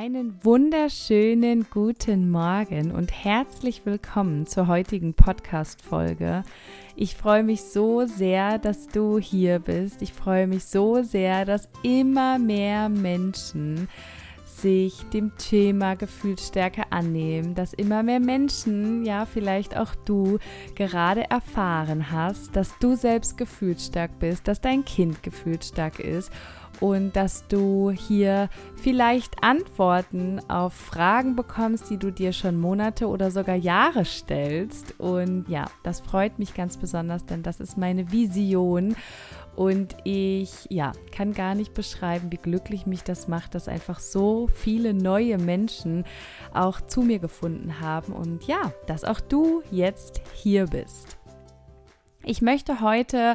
Einen wunderschönen guten Morgen und herzlich willkommen zur heutigen Podcast-Folge. Ich freue mich so sehr, dass du hier bist. Ich freue mich so sehr, dass immer mehr Menschen sich dem Thema Gefühlsstärke annehmen, dass immer mehr Menschen, ja vielleicht auch du, gerade erfahren hast, dass du selbst gefühlsstark bist, dass dein Kind gefühlsstark ist und dass du hier vielleicht Antworten auf Fragen bekommst, die du dir schon Monate oder sogar Jahre stellst. Und ja, das freut mich ganz besonders, denn das ist meine Vision. Und ich ja, kann gar nicht beschreiben, wie glücklich mich das macht, dass einfach so viele neue Menschen auch zu mir gefunden haben. Und ja, dass auch du jetzt hier bist. Ich möchte heute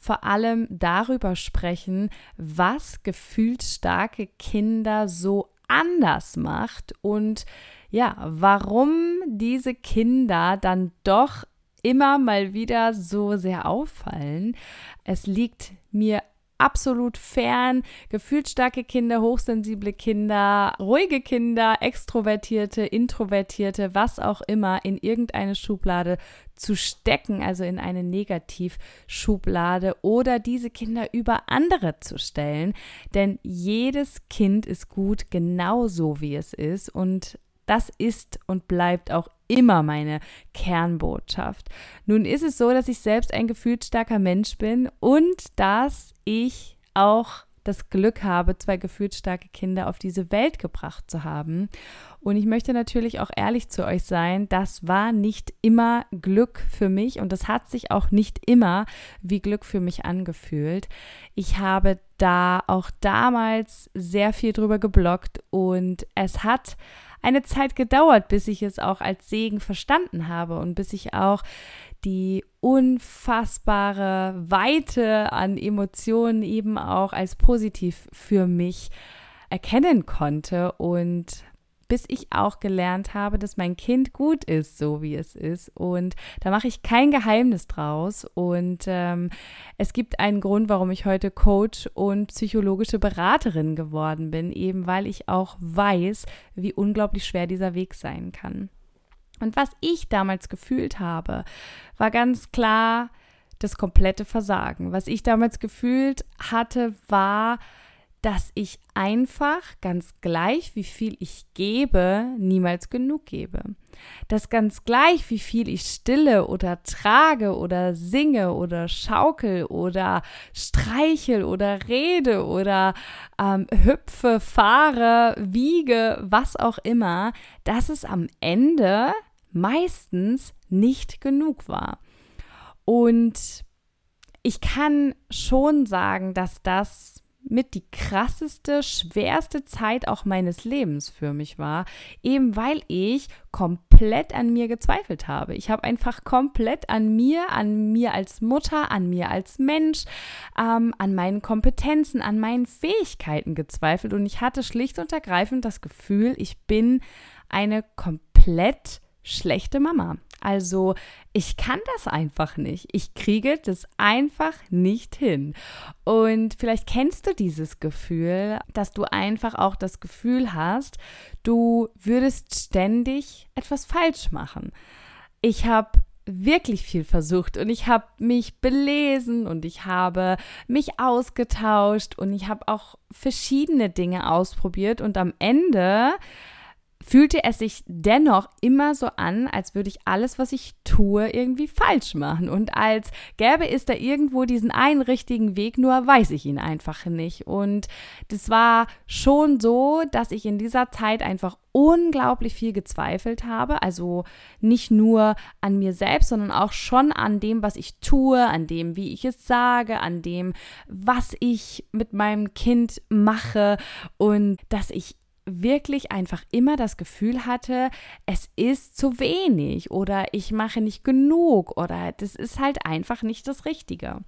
vor allem darüber sprechen, was gefühlsstarke Kinder so anders macht und ja, warum diese Kinder dann doch immer mal wieder so sehr auffallen. Es liegt mir absolut fern. Gefühlsstarke Kinder, hochsensible Kinder, ruhige Kinder, extrovertierte, introvertierte, was auch immer in irgendeine Schublade zu stecken, also in eine Negativschublade oder diese Kinder über andere zu stellen. Denn jedes Kind ist gut genauso wie es ist und das ist und bleibt auch immer meine Kernbotschaft. Nun ist es so, dass ich selbst ein gefühlsstarker Mensch bin und dass ich auch das Glück habe, zwei gefühlsstarke Kinder auf diese Welt gebracht zu haben. Und ich möchte natürlich auch ehrlich zu euch sein, das war nicht immer Glück für mich und das hat sich auch nicht immer wie Glück für mich angefühlt. Ich habe da auch damals sehr viel drüber geblockt und es hat eine Zeit gedauert, bis ich es auch als Segen verstanden habe und bis ich auch die unfassbare Weite an Emotionen eben auch als positiv für mich erkennen konnte. Und bis ich auch gelernt habe, dass mein Kind gut ist, so wie es ist. Und da mache ich kein Geheimnis draus. Und ähm, es gibt einen Grund, warum ich heute Coach und psychologische Beraterin geworden bin, eben weil ich auch weiß, wie unglaublich schwer dieser Weg sein kann. Und was ich damals gefühlt habe, war ganz klar das komplette Versagen. Was ich damals gefühlt hatte, war, dass ich einfach ganz gleich, wie viel ich gebe, niemals genug gebe. Dass ganz gleich, wie viel ich stille oder trage oder singe oder schaukel oder streichel oder rede oder ähm, hüpfe, fahre, wiege, was auch immer, dass es am Ende meistens nicht genug war. Und ich kann schon sagen, dass das mit die krasseste, schwerste Zeit auch meines Lebens für mich war, eben weil ich komplett an mir gezweifelt habe. Ich habe einfach komplett an mir, an mir als Mutter, an mir als Mensch, ähm, an meinen Kompetenzen, an meinen Fähigkeiten gezweifelt und ich hatte schlicht und ergreifend das Gefühl, ich bin eine komplett schlechte Mama. Also ich kann das einfach nicht. Ich kriege das einfach nicht hin. Und vielleicht kennst du dieses Gefühl, dass du einfach auch das Gefühl hast, du würdest ständig etwas falsch machen. Ich habe wirklich viel versucht und ich habe mich belesen und ich habe mich ausgetauscht und ich habe auch verschiedene Dinge ausprobiert und am Ende fühlte es sich dennoch immer so an, als würde ich alles, was ich tue, irgendwie falsch machen. Und als gäbe es da irgendwo diesen einen richtigen Weg, nur weiß ich ihn einfach nicht. Und das war schon so, dass ich in dieser Zeit einfach unglaublich viel gezweifelt habe. Also nicht nur an mir selbst, sondern auch schon an dem, was ich tue, an dem, wie ich es sage, an dem, was ich mit meinem Kind mache und dass ich wirklich einfach immer das Gefühl hatte, es ist zu wenig oder ich mache nicht genug oder das ist halt einfach nicht das Richtige.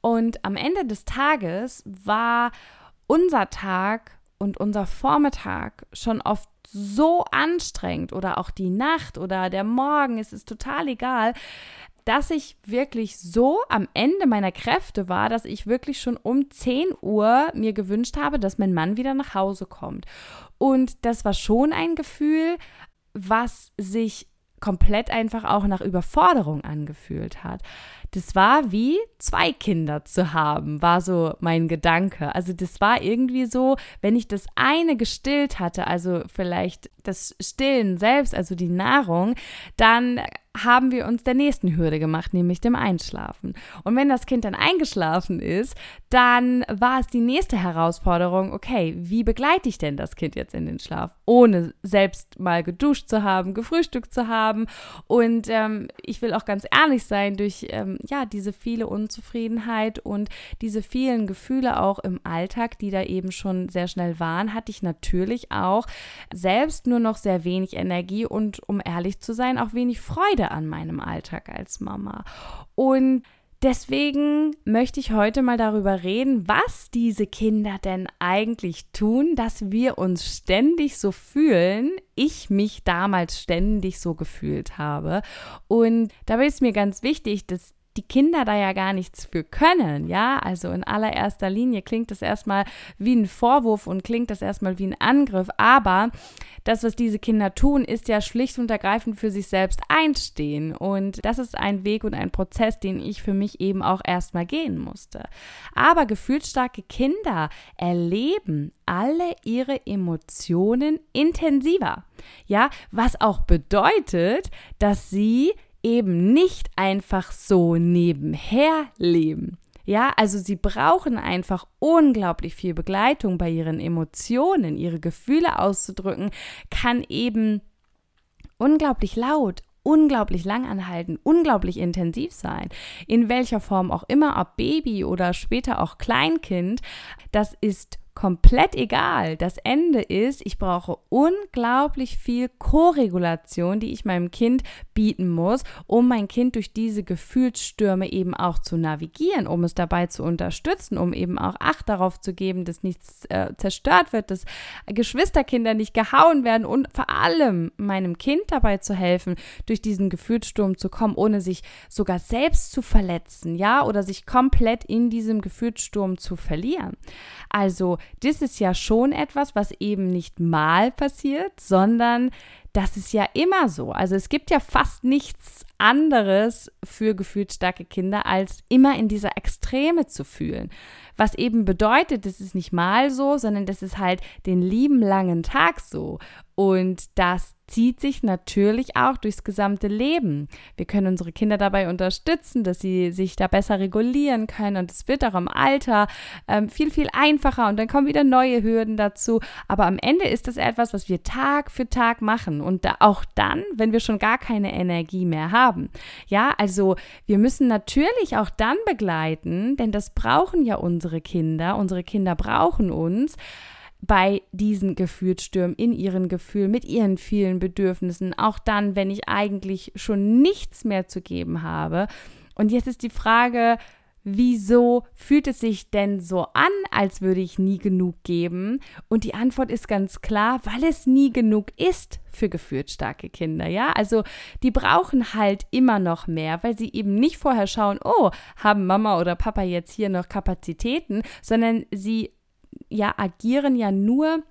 Und am Ende des Tages war unser Tag und unser Vormittag schon oft so anstrengend oder auch die Nacht oder der Morgen, es ist total egal. Dass ich wirklich so am Ende meiner Kräfte war, dass ich wirklich schon um 10 Uhr mir gewünscht habe, dass mein Mann wieder nach Hause kommt. Und das war schon ein Gefühl, was sich komplett einfach auch nach Überforderung angefühlt hat. Das war wie zwei Kinder zu haben, war so mein Gedanke. Also das war irgendwie so, wenn ich das eine gestillt hatte, also vielleicht das Stillen selbst, also die Nahrung, dann haben wir uns der nächsten Hürde gemacht, nämlich dem Einschlafen. Und wenn das Kind dann eingeschlafen ist, dann war es die nächste Herausforderung, okay, wie begleite ich denn das Kind jetzt in den Schlaf, ohne selbst mal geduscht zu haben, gefrühstückt zu haben. Und ähm, ich will auch ganz ehrlich sein, durch ähm, ja diese viele Unzufriedenheit und diese vielen Gefühle auch im Alltag, die da eben schon sehr schnell waren, hatte ich natürlich auch selbst nur noch sehr wenig Energie und um ehrlich zu sein, auch wenig Freude an meinem Alltag als Mama. Und Deswegen möchte ich heute mal darüber reden, was diese Kinder denn eigentlich tun, dass wir uns ständig so fühlen. Ich mich damals ständig so gefühlt habe. Und dabei ist mir ganz wichtig, dass die Kinder da ja gar nichts für können, ja? Also in allererster Linie klingt das erstmal wie ein Vorwurf und klingt das erstmal wie ein Angriff, aber das, was diese Kinder tun, ist ja schlicht und ergreifend für sich selbst einstehen und das ist ein Weg und ein Prozess, den ich für mich eben auch erstmal gehen musste. Aber gefühlsstarke Kinder erleben alle ihre Emotionen intensiver. Ja, was auch bedeutet, dass sie eben nicht einfach so nebenher leben. Ja, also sie brauchen einfach unglaublich viel Begleitung bei ihren Emotionen, ihre Gefühle auszudrücken, kann eben unglaublich laut, unglaublich langanhaltend, unglaublich intensiv sein. In welcher Form auch immer, ob Baby oder später auch Kleinkind, das ist komplett egal. Das Ende ist, ich brauche unglaublich viel Koregulation, die ich meinem Kind bieten muss, um mein Kind durch diese Gefühlsstürme eben auch zu navigieren, um es dabei zu unterstützen, um eben auch Acht darauf zu geben, dass nichts äh, zerstört wird, dass Geschwisterkinder nicht gehauen werden und vor allem meinem Kind dabei zu helfen, durch diesen Gefühlssturm zu kommen, ohne sich sogar selbst zu verletzen, ja, oder sich komplett in diesem Gefühlssturm zu verlieren. Also das ist ja schon etwas, was eben nicht mal passiert, sondern das ist ja immer so. Also es gibt ja fast nichts anderes für gefühlsstarke Kinder, als immer in dieser Extreme zu fühlen. Was eben bedeutet, das ist nicht mal so, sondern das ist halt den lieben langen Tag so. Und das zieht sich natürlich auch durchs gesamte Leben. Wir können unsere Kinder dabei unterstützen, dass sie sich da besser regulieren können und es wird auch im Alter ähm, viel, viel einfacher und dann kommen wieder neue Hürden dazu. Aber am Ende ist das etwas, was wir Tag für Tag machen und da auch dann, wenn wir schon gar keine Energie mehr haben. Ja, also wir müssen natürlich auch dann begleiten, denn das brauchen ja unsere Kinder. Unsere Kinder brauchen uns bei diesen Gefühlsstürmen, in ihren Gefühlen, mit ihren vielen Bedürfnissen, auch dann, wenn ich eigentlich schon nichts mehr zu geben habe. Und jetzt ist die Frage, wieso fühlt es sich denn so an, als würde ich nie genug geben? Und die Antwort ist ganz klar, weil es nie genug ist für gefühlsstarke Kinder, ja? Also, die brauchen halt immer noch mehr, weil sie eben nicht vorher schauen, oh, haben Mama oder Papa jetzt hier noch Kapazitäten, sondern sie ja agieren ja nur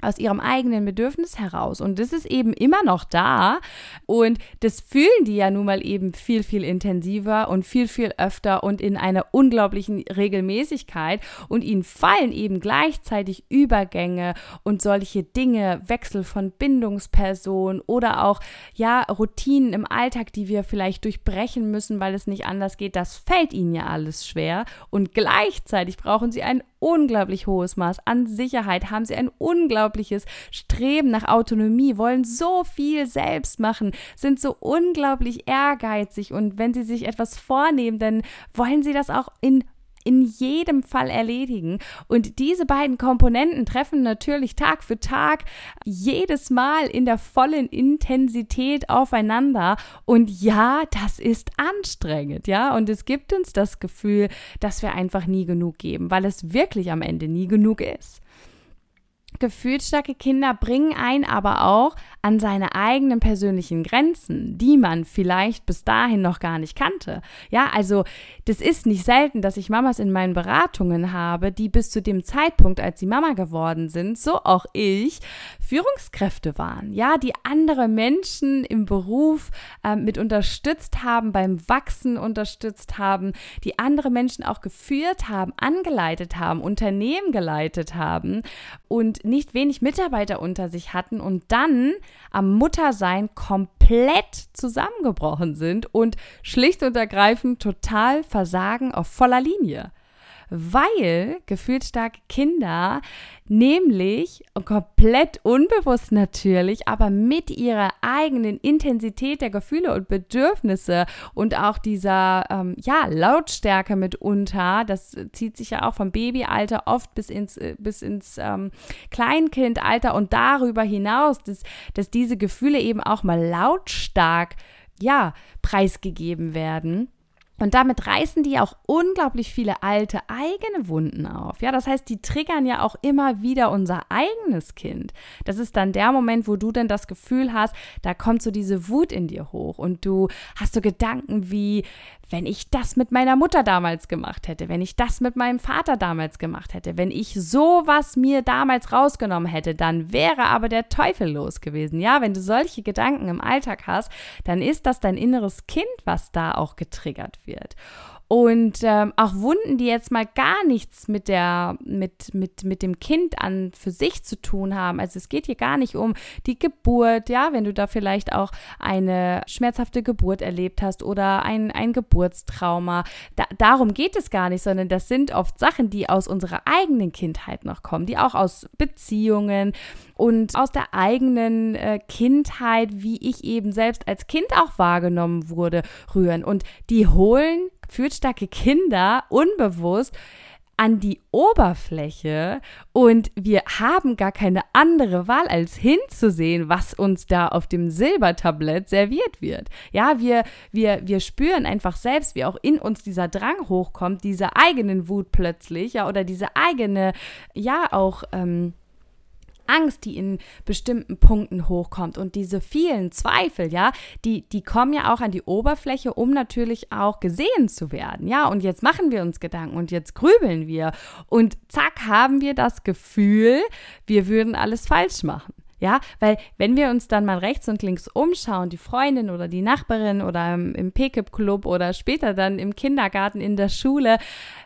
aus ihrem eigenen Bedürfnis heraus. Und das ist eben immer noch da. Und das fühlen die ja nun mal eben viel, viel intensiver und viel, viel öfter und in einer unglaublichen Regelmäßigkeit. Und ihnen fallen eben gleichzeitig Übergänge und solche Dinge, Wechsel von Bindungsperson oder auch, ja, Routinen im Alltag, die wir vielleicht durchbrechen müssen, weil es nicht anders geht. Das fällt ihnen ja alles schwer. Und gleichzeitig brauchen sie ein unglaublich hohes Maß an Sicherheit, haben sie ein unglaubliches Streben nach Autonomie, wollen so viel selbst machen, sind so unglaublich ehrgeizig. Und wenn sie sich etwas vornehmen, dann wollen sie das auch in in jedem Fall erledigen. Und diese beiden Komponenten treffen natürlich Tag für Tag jedes Mal in der vollen Intensität aufeinander. Und ja, das ist anstrengend, ja. Und es gibt uns das Gefühl, dass wir einfach nie genug geben, weil es wirklich am Ende nie genug ist. Gefühlsstarke Kinder bringen einen aber auch an seine eigenen persönlichen Grenzen, die man vielleicht bis dahin noch gar nicht kannte. Ja, also das ist nicht selten, dass ich Mamas in meinen Beratungen habe, die bis zu dem Zeitpunkt, als sie Mama geworden sind, so auch ich, Führungskräfte waren. Ja, die andere Menschen im Beruf äh, mit unterstützt haben, beim Wachsen unterstützt haben, die andere Menschen auch geführt haben, angeleitet haben, Unternehmen geleitet haben und nicht wenig Mitarbeiter unter sich hatten und dann am Muttersein komplett zusammengebrochen sind und schlicht und ergreifend total versagen auf voller Linie weil gefühlsstarke Kinder nämlich komplett unbewusst natürlich, aber mit ihrer eigenen Intensität der Gefühle und Bedürfnisse und auch dieser ähm, ja Lautstärke mitunter, das zieht sich ja auch vom Babyalter oft bis ins äh, bis ins ähm, Kleinkindalter und darüber hinaus, dass, dass diese Gefühle eben auch mal lautstark ja preisgegeben werden und damit reißen die auch unglaublich viele alte eigene Wunden auf. Ja, das heißt, die triggern ja auch immer wieder unser eigenes Kind. Das ist dann der Moment, wo du dann das Gefühl hast, da kommt so diese Wut in dir hoch und du hast so Gedanken wie, wenn ich das mit meiner Mutter damals gemacht hätte, wenn ich das mit meinem Vater damals gemacht hätte, wenn ich sowas mir damals rausgenommen hätte, dann wäre aber der Teufel los gewesen. Ja, wenn du solche Gedanken im Alltag hast, dann ist das dein inneres Kind, was da auch getriggert wird. wird. Und ähm, auch Wunden, die jetzt mal gar nichts mit der, mit, mit, mit dem Kind an für sich zu tun haben. Also es geht hier gar nicht um die Geburt, ja, wenn du da vielleicht auch eine schmerzhafte Geburt erlebt hast oder ein, ein Geburtstrauma. Da, darum geht es gar nicht, sondern das sind oft Sachen, die aus unserer eigenen Kindheit noch kommen, die auch aus Beziehungen und aus der eigenen äh, Kindheit, wie ich eben selbst als Kind auch wahrgenommen wurde, rühren. Und die holen gefühlsstarke Kinder unbewusst an die Oberfläche und wir haben gar keine andere Wahl, als hinzusehen, was uns da auf dem Silbertablett serviert wird. Ja, wir, wir, wir spüren einfach selbst, wie auch in uns dieser Drang hochkommt, diese eigenen Wut plötzlich, ja, oder diese eigene, ja, auch, ähm, Angst, die in bestimmten Punkten hochkommt und diese vielen Zweifel, ja, die, die kommen ja auch an die Oberfläche, um natürlich auch gesehen zu werden, ja. Und jetzt machen wir uns Gedanken und jetzt grübeln wir und zack haben wir das Gefühl, wir würden alles falsch machen. Ja, weil wenn wir uns dann mal rechts und links umschauen, die Freundin oder die Nachbarin oder im, im Pickup-Club oder später dann im Kindergarten, in der Schule,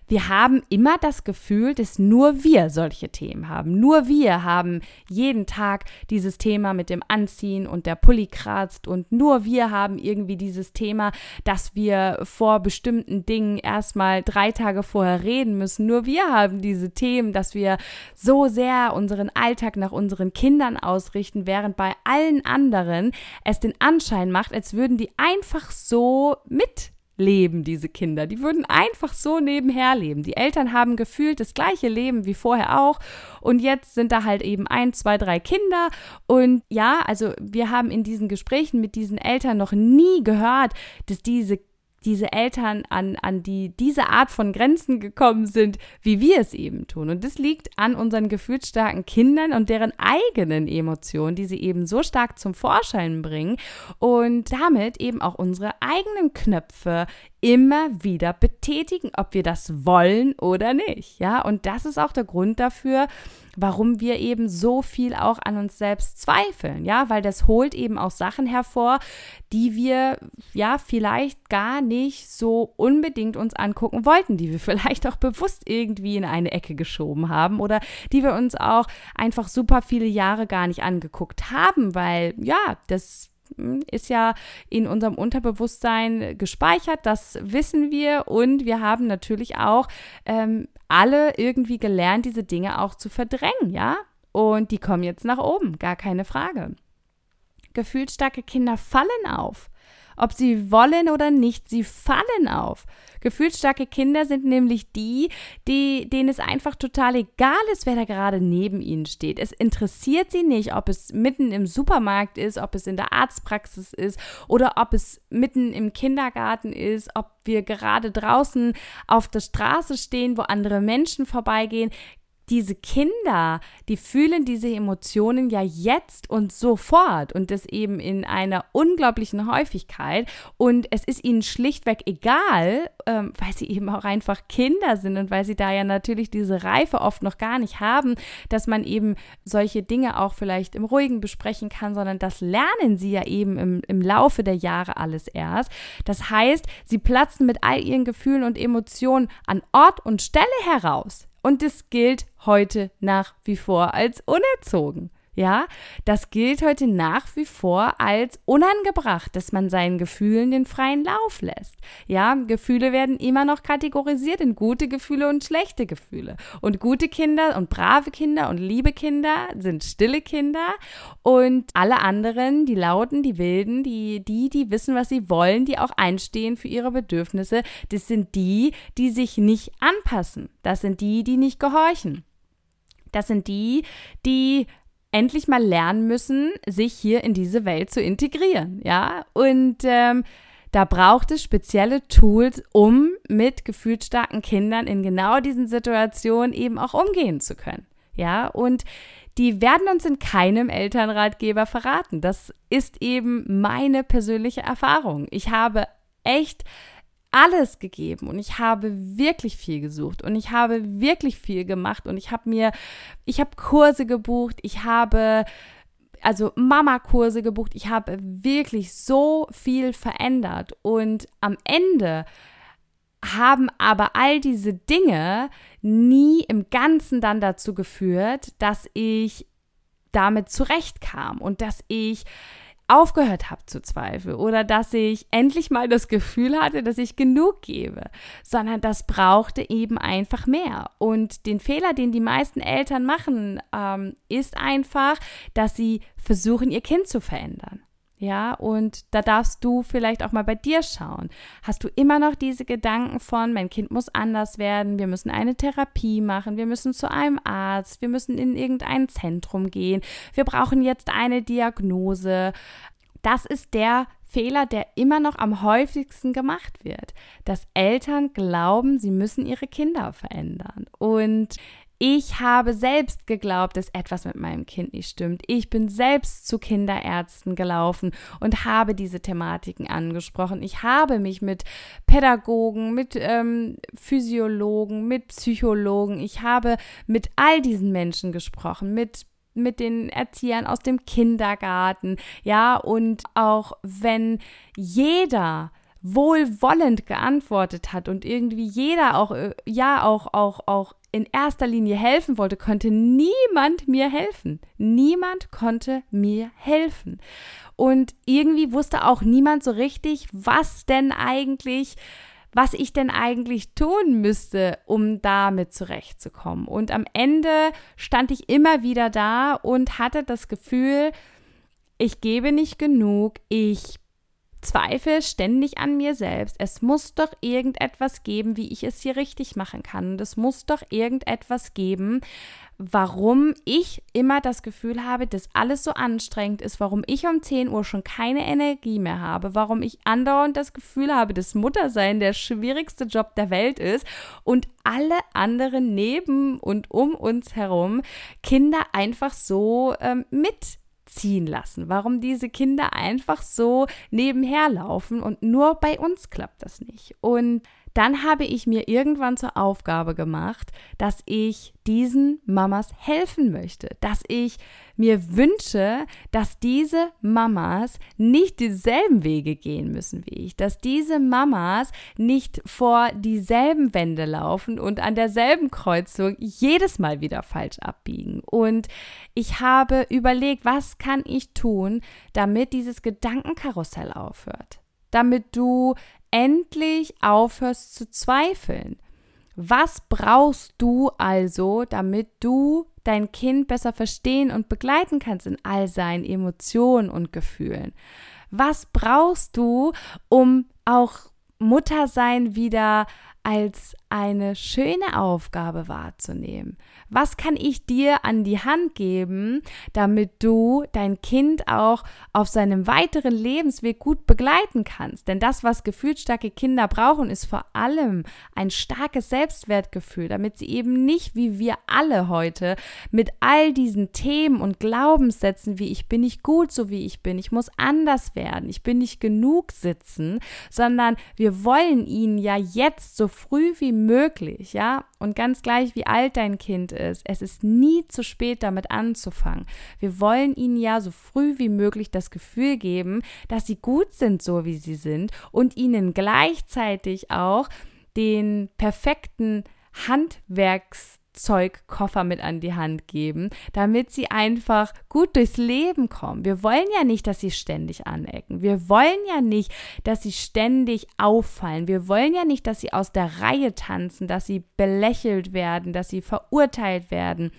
wir haben immer das Gefühl, dass nur wir solche Themen haben. Nur wir haben jeden Tag dieses Thema mit dem Anziehen und der Pulli kratzt und nur wir haben irgendwie dieses Thema, dass wir vor bestimmten Dingen erstmal drei Tage vorher reden müssen. Nur wir haben diese Themen, dass wir so sehr unseren Alltag nach unseren Kindern ausrichten, während bei allen anderen es den Anschein macht, als würden die einfach so mit leben, diese Kinder. Die würden einfach so nebenher leben. Die Eltern haben gefühlt das gleiche Leben wie vorher auch. Und jetzt sind da halt eben ein, zwei, drei Kinder. Und ja, also wir haben in diesen Gesprächen mit diesen Eltern noch nie gehört, dass diese diese Eltern an, an die, diese Art von Grenzen gekommen sind, wie wir es eben tun. Und das liegt an unseren gefühlsstarken Kindern und deren eigenen Emotionen, die sie eben so stark zum Vorschein bringen und damit eben auch unsere eigenen Knöpfe immer wieder betätigen, ob wir das wollen oder nicht. Ja, und das ist auch der Grund dafür, warum wir eben so viel auch an uns selbst zweifeln. Ja, weil das holt eben auch Sachen hervor, die wir ja vielleicht gar nicht so unbedingt uns angucken wollten, die wir vielleicht auch bewusst irgendwie in eine Ecke geschoben haben oder die wir uns auch einfach super viele Jahre gar nicht angeguckt haben, weil ja, das ist ja in unserem Unterbewusstsein gespeichert, das wissen wir und wir haben natürlich auch ähm, alle irgendwie gelernt, diese Dinge auch zu verdrängen, ja? Und die kommen jetzt nach oben, gar keine Frage. Gefühlsstarke Kinder fallen auf. Ob sie wollen oder nicht, sie fallen auf. Gefühlsstarke Kinder sind nämlich die, die, denen es einfach total egal ist, wer da gerade neben ihnen steht. Es interessiert sie nicht, ob es mitten im Supermarkt ist, ob es in der Arztpraxis ist oder ob es mitten im Kindergarten ist, ob wir gerade draußen auf der Straße stehen, wo andere Menschen vorbeigehen diese Kinder, die fühlen diese Emotionen ja jetzt und sofort und das eben in einer unglaublichen Häufigkeit und es ist ihnen schlichtweg egal, ähm, weil sie eben auch einfach Kinder sind und weil sie da ja natürlich diese Reife oft noch gar nicht haben, dass man eben solche Dinge auch vielleicht im Ruhigen besprechen kann, sondern das lernen sie ja eben im, im Laufe der Jahre alles erst. Das heißt, sie platzen mit all ihren Gefühlen und Emotionen an Ort und Stelle heraus. Und es gilt heute nach wie vor als unerzogen. Ja, das gilt heute nach wie vor als unangebracht, dass man seinen Gefühlen den freien Lauf lässt. Ja, Gefühle werden immer noch kategorisiert in gute Gefühle und schlechte Gefühle. Und gute Kinder und brave Kinder und liebe Kinder sind stille Kinder und alle anderen, die lauten, die wilden, die die, die wissen, was sie wollen, die auch einstehen für ihre Bedürfnisse, das sind die, die sich nicht anpassen. Das sind die, die nicht gehorchen. Das sind die, die endlich mal lernen müssen, sich hier in diese Welt zu integrieren, ja. Und ähm, da braucht es spezielle Tools, um mit gefühlsstarken Kindern in genau diesen Situationen eben auch umgehen zu können, ja. Und die werden uns in keinem Elternratgeber verraten. Das ist eben meine persönliche Erfahrung. Ich habe echt alles gegeben und ich habe wirklich viel gesucht und ich habe wirklich viel gemacht und ich habe mir, ich habe Kurse gebucht, ich habe also Mama-Kurse gebucht, ich habe wirklich so viel verändert und am Ende haben aber all diese Dinge nie im Ganzen dann dazu geführt, dass ich damit zurechtkam und dass ich aufgehört habe zu zweifeln oder dass ich endlich mal das Gefühl hatte, dass ich genug gebe, sondern das brauchte eben einfach mehr. Und den Fehler, den die meisten Eltern machen, ähm, ist einfach, dass sie versuchen, ihr Kind zu verändern. Ja, und da darfst du vielleicht auch mal bei dir schauen. Hast du immer noch diese Gedanken von, mein Kind muss anders werden, wir müssen eine Therapie machen, wir müssen zu einem Arzt, wir müssen in irgendein Zentrum gehen, wir brauchen jetzt eine Diagnose. Das ist der Fehler, der immer noch am häufigsten gemacht wird, dass Eltern glauben, sie müssen ihre Kinder verändern. Und ich habe selbst geglaubt, dass etwas mit meinem Kind nicht stimmt. Ich bin selbst zu Kinderärzten gelaufen und habe diese Thematiken angesprochen. Ich habe mich mit Pädagogen, mit ähm, Physiologen, mit Psychologen, ich habe mit all diesen Menschen gesprochen, mit mit den Erziehern aus dem Kindergarten, ja, und auch wenn jeder wohlwollend geantwortet hat und irgendwie jeder auch äh, ja auch auch auch in erster Linie helfen wollte, konnte niemand mir helfen. Niemand konnte mir helfen. Und irgendwie wusste auch niemand so richtig, was denn eigentlich, was ich denn eigentlich tun müsste, um damit zurechtzukommen. Und am Ende stand ich immer wieder da und hatte das Gefühl, ich gebe nicht genug, ich zweifle ständig an mir selbst. Es muss doch irgendetwas geben, wie ich es hier richtig machen kann. Und es muss doch irgendetwas geben, warum ich immer das Gefühl habe, dass alles so anstrengend ist, warum ich um 10 Uhr schon keine Energie mehr habe, warum ich andauernd das Gefühl habe, dass Muttersein der schwierigste Job der Welt ist und alle anderen neben und um uns herum Kinder einfach so ähm, mit ziehen lassen, warum diese Kinder einfach so nebenher laufen und nur bei uns klappt das nicht. Und dann habe ich mir irgendwann zur Aufgabe gemacht, dass ich diesen Mamas helfen möchte, dass ich mir wünsche, dass diese Mamas nicht dieselben Wege gehen müssen wie ich, dass diese Mamas nicht vor dieselben Wände laufen und an derselben Kreuzung jedes Mal wieder falsch abbiegen. Und ich habe überlegt, was kann ich tun, damit dieses Gedankenkarussell aufhört damit du endlich aufhörst zu zweifeln. Was brauchst du also, damit du dein Kind besser verstehen und begleiten kannst in all seinen Emotionen und Gefühlen? Was brauchst du, um auch Muttersein wieder als eine schöne Aufgabe wahrzunehmen. Was kann ich dir an die Hand geben, damit du dein Kind auch auf seinem weiteren Lebensweg gut begleiten kannst? Denn das, was gefühlsstarke Kinder brauchen, ist vor allem ein starkes Selbstwertgefühl, damit sie eben nicht wie wir alle heute mit all diesen Themen und Glaubenssätzen wie ich bin nicht gut so wie ich bin, ich muss anders werden, ich bin nicht genug sitzen, sondern wir wollen ihnen ja jetzt so früh wie möglich, ja, und ganz gleich wie alt dein Kind ist, es ist nie zu spät damit anzufangen. Wir wollen ihnen ja so früh wie möglich das Gefühl geben, dass sie gut sind, so wie sie sind und ihnen gleichzeitig auch den perfekten Handwerks Zeugkoffer mit an die Hand geben, damit sie einfach gut durchs Leben kommen. Wir wollen ja nicht, dass sie ständig anecken. Wir wollen ja nicht, dass sie ständig auffallen. Wir wollen ja nicht, dass sie aus der Reihe tanzen, dass sie belächelt werden, dass sie verurteilt werden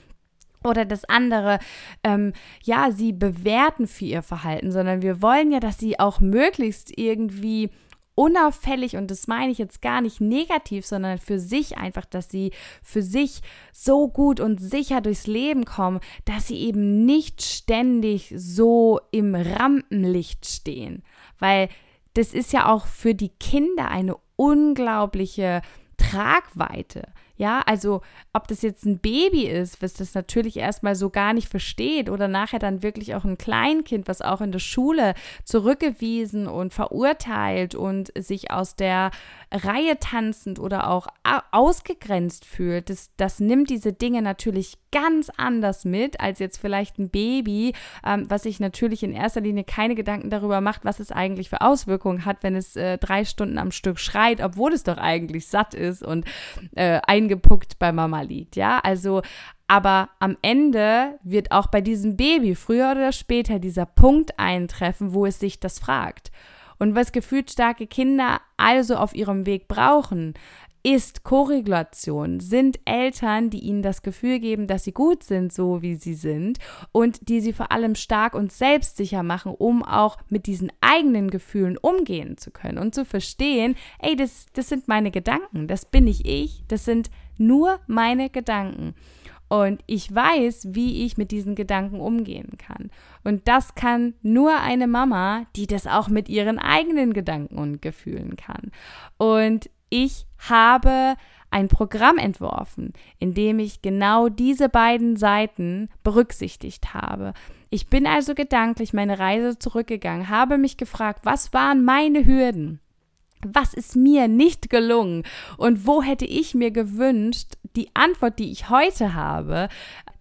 oder das andere, ähm, ja, sie bewerten für ihr Verhalten, sondern wir wollen ja, dass sie auch möglichst irgendwie unauffällig und das meine ich jetzt gar nicht negativ, sondern für sich einfach, dass sie für sich so gut und sicher durchs Leben kommen, dass sie eben nicht ständig so im Rampenlicht stehen, weil das ist ja auch für die Kinder eine unglaubliche Tragweite. Ja, also ob das jetzt ein Baby ist, was das natürlich erstmal so gar nicht versteht oder nachher dann wirklich auch ein Kleinkind, was auch in der Schule zurückgewiesen und verurteilt und sich aus der Reihe tanzend oder auch ausgegrenzt fühlt, das, das nimmt diese Dinge natürlich ganz anders mit als jetzt vielleicht ein Baby, ähm, was sich natürlich in erster Linie keine Gedanken darüber macht, was es eigentlich für Auswirkungen hat, wenn es äh, drei Stunden am Stück schreit, obwohl es doch eigentlich satt ist und äh, eingepuckt bei Mama liegt. Ja, also aber am Ende wird auch bei diesem Baby früher oder später dieser Punkt eintreffen, wo es sich das fragt. Und was gefühlt starke Kinder also auf ihrem Weg brauchen, ist Korregulation, sind Eltern, die ihnen das Gefühl geben, dass sie gut sind, so wie sie sind und die sie vor allem stark und selbstsicher machen, um auch mit diesen eigenen Gefühlen umgehen zu können und zu verstehen, ey, das, das sind meine Gedanken, das bin nicht ich, das sind nur meine Gedanken. Und ich weiß, wie ich mit diesen Gedanken umgehen kann. Und das kann nur eine Mama, die das auch mit ihren eigenen Gedanken und Gefühlen kann. Und ich habe ein Programm entworfen, in dem ich genau diese beiden Seiten berücksichtigt habe. Ich bin also gedanklich meine Reise zurückgegangen, habe mich gefragt, was waren meine Hürden? Was ist mir nicht gelungen? Und wo hätte ich mir gewünscht, die Antwort, die ich heute habe,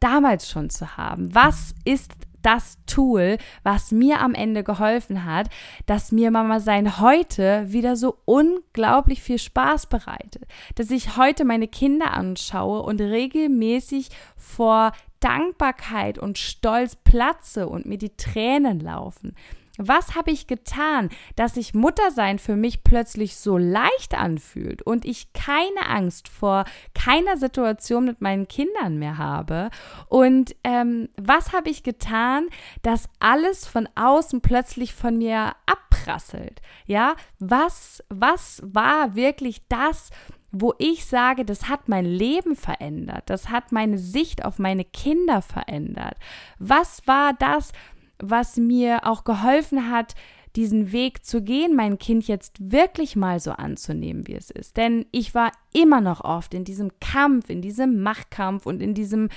damals schon zu haben? Was ist das Tool, was mir am Ende geholfen hat, dass mir Mama sein heute wieder so unglaublich viel Spaß bereitet. Dass ich heute meine Kinder anschaue und regelmäßig vor Dankbarkeit und Stolz platze und mir die Tränen laufen. Was habe ich getan, dass sich Muttersein für mich plötzlich so leicht anfühlt und ich keine Angst vor keiner Situation mit meinen Kindern mehr habe? Und ähm, was habe ich getan, dass alles von außen plötzlich von mir abprasselt? Ja, was, was war wirklich das, wo ich sage, das hat mein Leben verändert, das hat meine Sicht auf meine Kinder verändert. Was war das, was mir auch geholfen hat, diesen Weg zu gehen, mein Kind jetzt wirklich mal so anzunehmen, wie es ist. Denn ich war immer noch oft in diesem Kampf, in diesem Machtkampf und in diesem,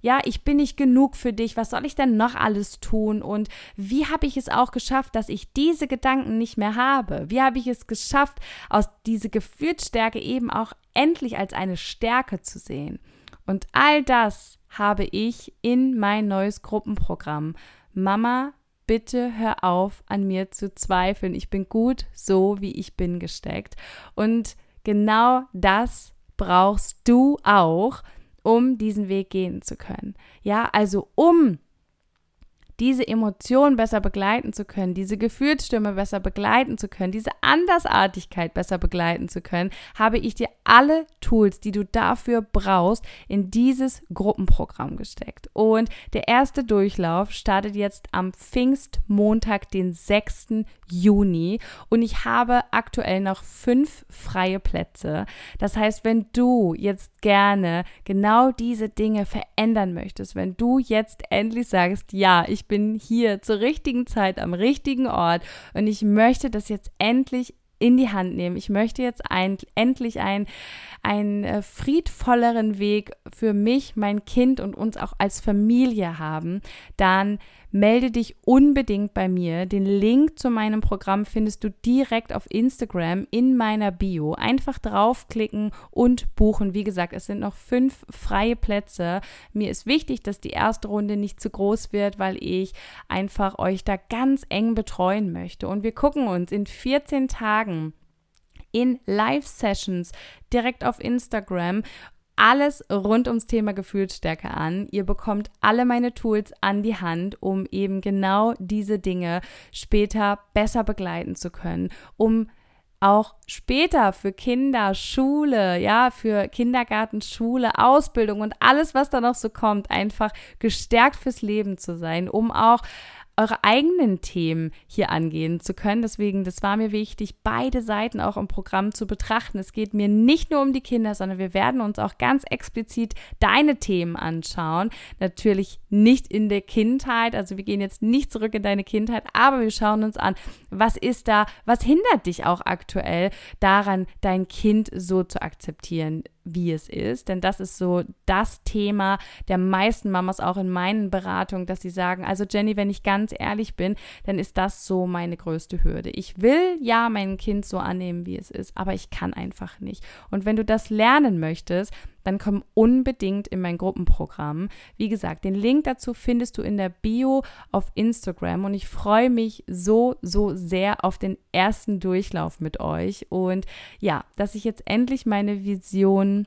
ja, ich bin nicht genug für dich, was soll ich denn noch alles tun? Und wie habe ich es auch geschafft, dass ich diese Gedanken nicht mehr habe? Wie habe ich es geschafft, aus diese Gefühlsstärke eben auch endlich als eine Stärke zu sehen? Und all das habe ich in mein neues Gruppenprogramm Mama, bitte hör auf, an mir zu zweifeln. Ich bin gut so, wie ich bin gesteckt. Und genau das brauchst du auch, um diesen Weg gehen zu können. Ja, also um diese Emotionen besser begleiten zu können, diese Gefühlsstimme besser begleiten zu können, diese Andersartigkeit besser begleiten zu können, habe ich dir alle Tools, die du dafür brauchst, in dieses Gruppenprogramm gesteckt. Und der erste Durchlauf startet jetzt am Pfingstmontag, den 6. Juni. Und ich habe aktuell noch fünf freie Plätze. Das heißt, wenn du jetzt gerne genau diese Dinge verändern möchtest, wenn du jetzt endlich sagst, ja, ich bin hier zur richtigen Zeit am richtigen Ort und ich möchte das jetzt endlich in die Hand nehmen. Ich möchte jetzt ein, endlich ein, einen äh, friedvolleren Weg für mich, mein Kind und uns auch als Familie haben, dann melde dich unbedingt bei mir. Den Link zu meinem Programm findest du direkt auf Instagram in meiner Bio. Einfach draufklicken und buchen. Wie gesagt, es sind noch fünf freie Plätze. Mir ist wichtig, dass die erste Runde nicht zu groß wird, weil ich einfach euch da ganz eng betreuen möchte. Und wir gucken uns in 14 Tagen in Live-Sessions direkt auf Instagram alles rund ums Thema Gefühlsstärke an. Ihr bekommt alle meine Tools an die Hand, um eben genau diese Dinge später besser begleiten zu können, um auch später für Kinder, Schule, ja, für Kindergarten, Schule, Ausbildung und alles, was da noch so kommt, einfach gestärkt fürs Leben zu sein, um auch eure eigenen Themen hier angehen zu können. Deswegen, das war mir wichtig, beide Seiten auch im Programm zu betrachten. Es geht mir nicht nur um die Kinder, sondern wir werden uns auch ganz explizit deine Themen anschauen. Natürlich nicht in der Kindheit, also wir gehen jetzt nicht zurück in deine Kindheit, aber wir schauen uns an, was ist da, was hindert dich auch aktuell daran, dein Kind so zu akzeptieren, wie es ist. Denn das ist so das Thema der meisten Mamas auch in meinen Beratungen, dass sie sagen, also Jenny, wenn ich ganz ehrlich bin, dann ist das so meine größte Hürde. Ich will ja mein Kind so annehmen, wie es ist, aber ich kann einfach nicht. Und wenn du das lernen möchtest, dann komm unbedingt in mein Gruppenprogramm. Wie gesagt, den Link dazu findest du in der Bio auf Instagram und ich freue mich so, so sehr auf den ersten Durchlauf mit euch und ja, dass ich jetzt endlich meine Vision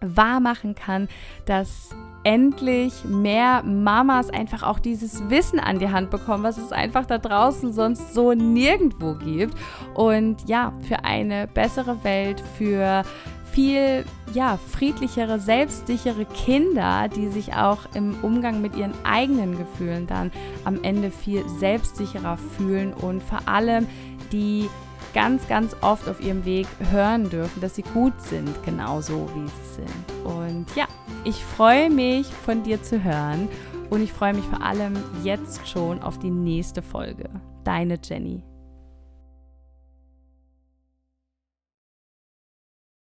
wahr machen kann, dass endlich mehr Mamas einfach auch dieses Wissen an die Hand bekommen, was es einfach da draußen sonst so nirgendwo gibt. Und ja, für eine bessere Welt, für viel ja, friedlichere, selbstsichere Kinder, die sich auch im Umgang mit ihren eigenen Gefühlen dann am Ende viel selbstsicherer fühlen und vor allem die ganz, ganz oft auf ihrem Weg hören dürfen, dass sie gut sind, genauso wie sie sind. Und ja, ich freue mich von dir zu hören und ich freue mich vor allem jetzt schon auf die nächste Folge. Deine Jenny.